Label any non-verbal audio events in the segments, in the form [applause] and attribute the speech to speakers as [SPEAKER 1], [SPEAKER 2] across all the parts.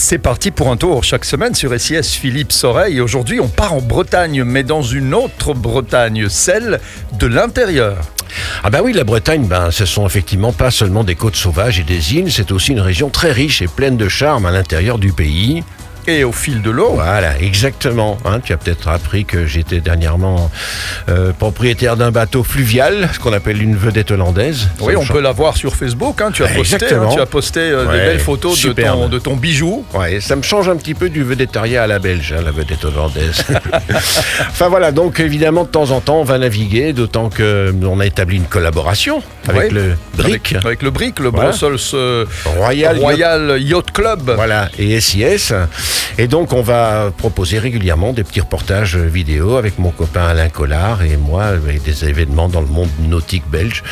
[SPEAKER 1] C'est parti pour un tour chaque semaine sur SIS Philippe Soreille. Aujourd'hui, on part en Bretagne, mais dans une autre Bretagne, celle de l'intérieur.
[SPEAKER 2] Ah ben oui, la Bretagne, ben, ce sont effectivement pas seulement des côtes sauvages et des îles, c'est aussi une région très riche et pleine de charme à l'intérieur du pays.
[SPEAKER 1] Et au fil de l'eau.
[SPEAKER 2] Voilà, exactement. Hein, tu as peut-être appris que j'étais dernièrement euh, propriétaire d'un bateau fluvial, ce qu'on appelle une vedette hollandaise.
[SPEAKER 1] Oui, on peut la voir sur Facebook. hein, tu as posté, hein, tu as posté euh, des belles photos de ton, de ton bijou.
[SPEAKER 2] Ouais, ça me change un petit peu du vedettariat à la belge, la vedette hollandaise. [laughs] enfin voilà, donc évidemment de temps en temps on va naviguer, d'autant que on a établi une collaboration avec
[SPEAKER 1] Ouais.
[SPEAKER 2] le BRIC,
[SPEAKER 1] Avec, avec le BRIC, le
[SPEAKER 2] Voilà.
[SPEAKER 1] Brussels euh,
[SPEAKER 2] Royal, Yacht-
[SPEAKER 1] Royal Yacht Club.
[SPEAKER 2] Voilà, et SIS. Et donc, on va proposer régulièrement des petits reportages vidéo avec mon copain Alain Collard et moi, avec des événements dans le monde nautique belge,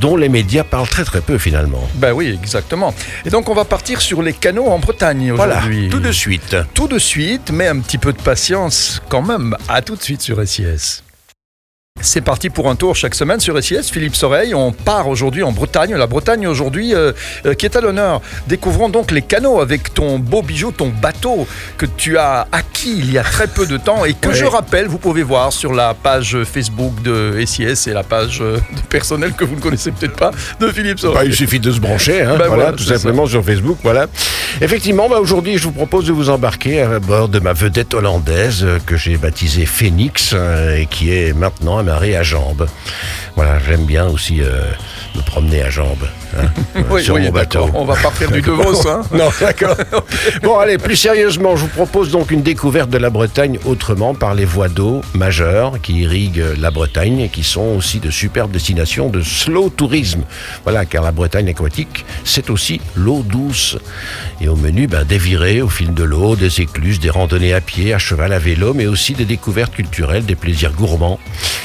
[SPEAKER 2] dont les médias parlent très très peu finalement.
[SPEAKER 1] Ben oui, exactement. Et donc on va partir sur les canaux en Bretagne
[SPEAKER 2] Voilà,
[SPEAKER 1] aujourd'hui.
[SPEAKER 2] tout de suite.
[SPEAKER 1] Tout de suite, mais un petit peu de patience quand même. À tout de suite sur SIS. C'est parti pour un tour chaque semaine sur SIS. Philippe Soreille, on part aujourd'hui en Bretagne. La Bretagne aujourd'hui euh, euh, qui est à l'honneur. Découvrons donc les canaux avec ton beau bijou, ton bateau que tu as acquis il y a très peu de temps et que
[SPEAKER 2] Ouais.
[SPEAKER 1] je rappelle, vous pouvez voir sur la page Facebook de SIS et la page euh, de personnel que vous ne connaissez peut-être pas de Philippe Soreille.
[SPEAKER 2] Bah, il suffit de se brancher, hein,
[SPEAKER 1] Ben
[SPEAKER 2] voilà,
[SPEAKER 1] voilà,
[SPEAKER 2] tout simplement sur Facebook, voilà. Effectivement, bah, aujourd'hui, je vous propose de vous embarquer à bord de ma vedette hollandaise euh, que j'ai baptisée Phoenix euh, et qui est maintenant amarrée à jambes. Voilà, j'aime bien aussi euh, me promener à jambes hein, [laughs]
[SPEAKER 1] Oui,
[SPEAKER 2] sur
[SPEAKER 1] oui,
[SPEAKER 2] mon bateau.
[SPEAKER 1] On va pas faire du Devos, hein. [laughs]
[SPEAKER 2] Non, d'accord. [laughs] Bon, allez, plus sérieusement, je vous propose donc une découverte de la Bretagne autrement par les voies d'eau majeures qui irriguent la Bretagne et qui sont aussi de superbes destinations de slow tourisme. Voilà, car la Bretagne aquatique, c'est aussi l'eau douce. Et au menu, ben, des virées au fil de l'eau, des écluses, des randonnées à pied, à cheval, à vélo, mais aussi des découvertes culturelles, des plaisirs gourmands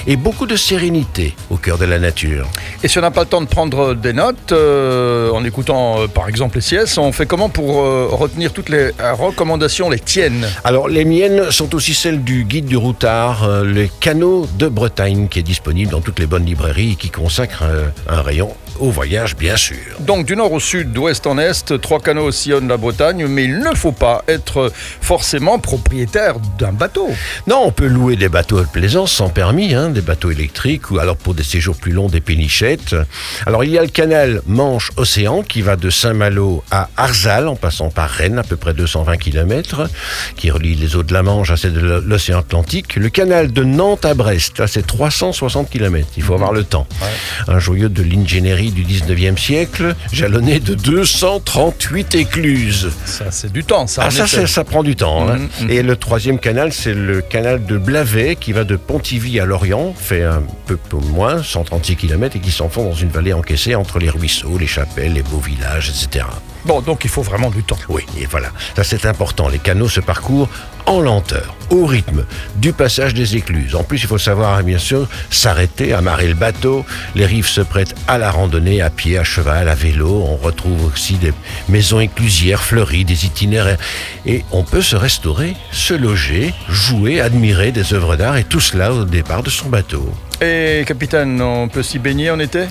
[SPEAKER 2] et beaucoup de sérénité au cœur de la nature.
[SPEAKER 1] Et si on n'a pas le temps de prendre des notes, euh, en écoutant euh, par exemple SIS, on fait comment pour euh, retenir toutes les euh, recommandations, les tiennes?
[SPEAKER 2] Alors, les miennes sont aussi celles du guide du routard, euh, les canaux de Bretagne, qui est disponible dans toutes les bonnes librairies et qui consacre euh, un rayon au voyage, bien sûr.
[SPEAKER 1] Donc du nord au sud, d'ouest en est, trois canaux sillonnent la Bretagne, mais il ne faut pas être forcément propriétaire d'un bateau.
[SPEAKER 2] Non, on peut louer des bateaux de plaisance sans permis, hein, des bateaux électriques, ou alors pour des séjours plus longs, des pénichettes. Alors, il y a le canal Manche-Océan qui va de Saint-Malo à Arzal, en passant par Rennes, à peu près 220 km, qui relie les eaux de la Manche à celles de l'océan Atlantique. Le canal de Nantes à Brest, là, c'est 360 km. Il faut avoir le temps. Un joyau de l'ingénierie du 19e siècle, jalonné de 238 écluses.
[SPEAKER 1] Ça, c'est du temps, ça.
[SPEAKER 2] Ah, ça, ça, ça prend du temps. hein.
[SPEAKER 1] Mhm, mhm.
[SPEAKER 2] Et le troisième canal, c'est le canal de Blavet qui va de Pontivy à Lorient, fait un peu, peu moins, 136 km, et qui s'enfonce dans une vallée encaissée entre les ruisseaux, les chapelles, les beaux villages, etc.
[SPEAKER 1] Bon, donc il faut vraiment du temps.
[SPEAKER 2] Oui, et voilà, ça c'est important. Les canaux se parcourent en lenteur, au rythme du passage des écluses. En plus, il faut savoir, hein, bien sûr, s'arrêter, amarrer le bateau. Les rives se prêtent à la randonnée, à pied, à cheval, à vélo. On retrouve aussi des maisons éclusières fleuries, des itinéraires. Et on peut se restaurer, se loger, jouer, admirer des œuvres d'art, et tout cela au départ de son bateau.
[SPEAKER 1] Et capitaine, on peut s'y baigner en été?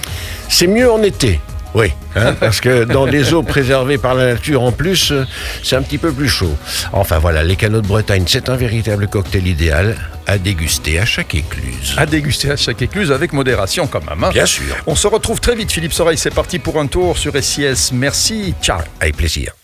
[SPEAKER 2] C'est mieux en été. Oui, hein, [laughs] parce que dans des eaux préservées par la nature en plus, euh, c'est un petit peu plus chaud. Enfin voilà, les canaux de Bretagne, c'est un véritable cocktail idéal à déguster à chaque écluse.
[SPEAKER 1] À déguster à chaque écluse avec modération quand même. hein.
[SPEAKER 2] Bien sûr,
[SPEAKER 1] On se retrouve très vite, Philippe Soreille. C'est parti pour un tour sur SIS. Merci. Ciao.
[SPEAKER 2] avec plaisir.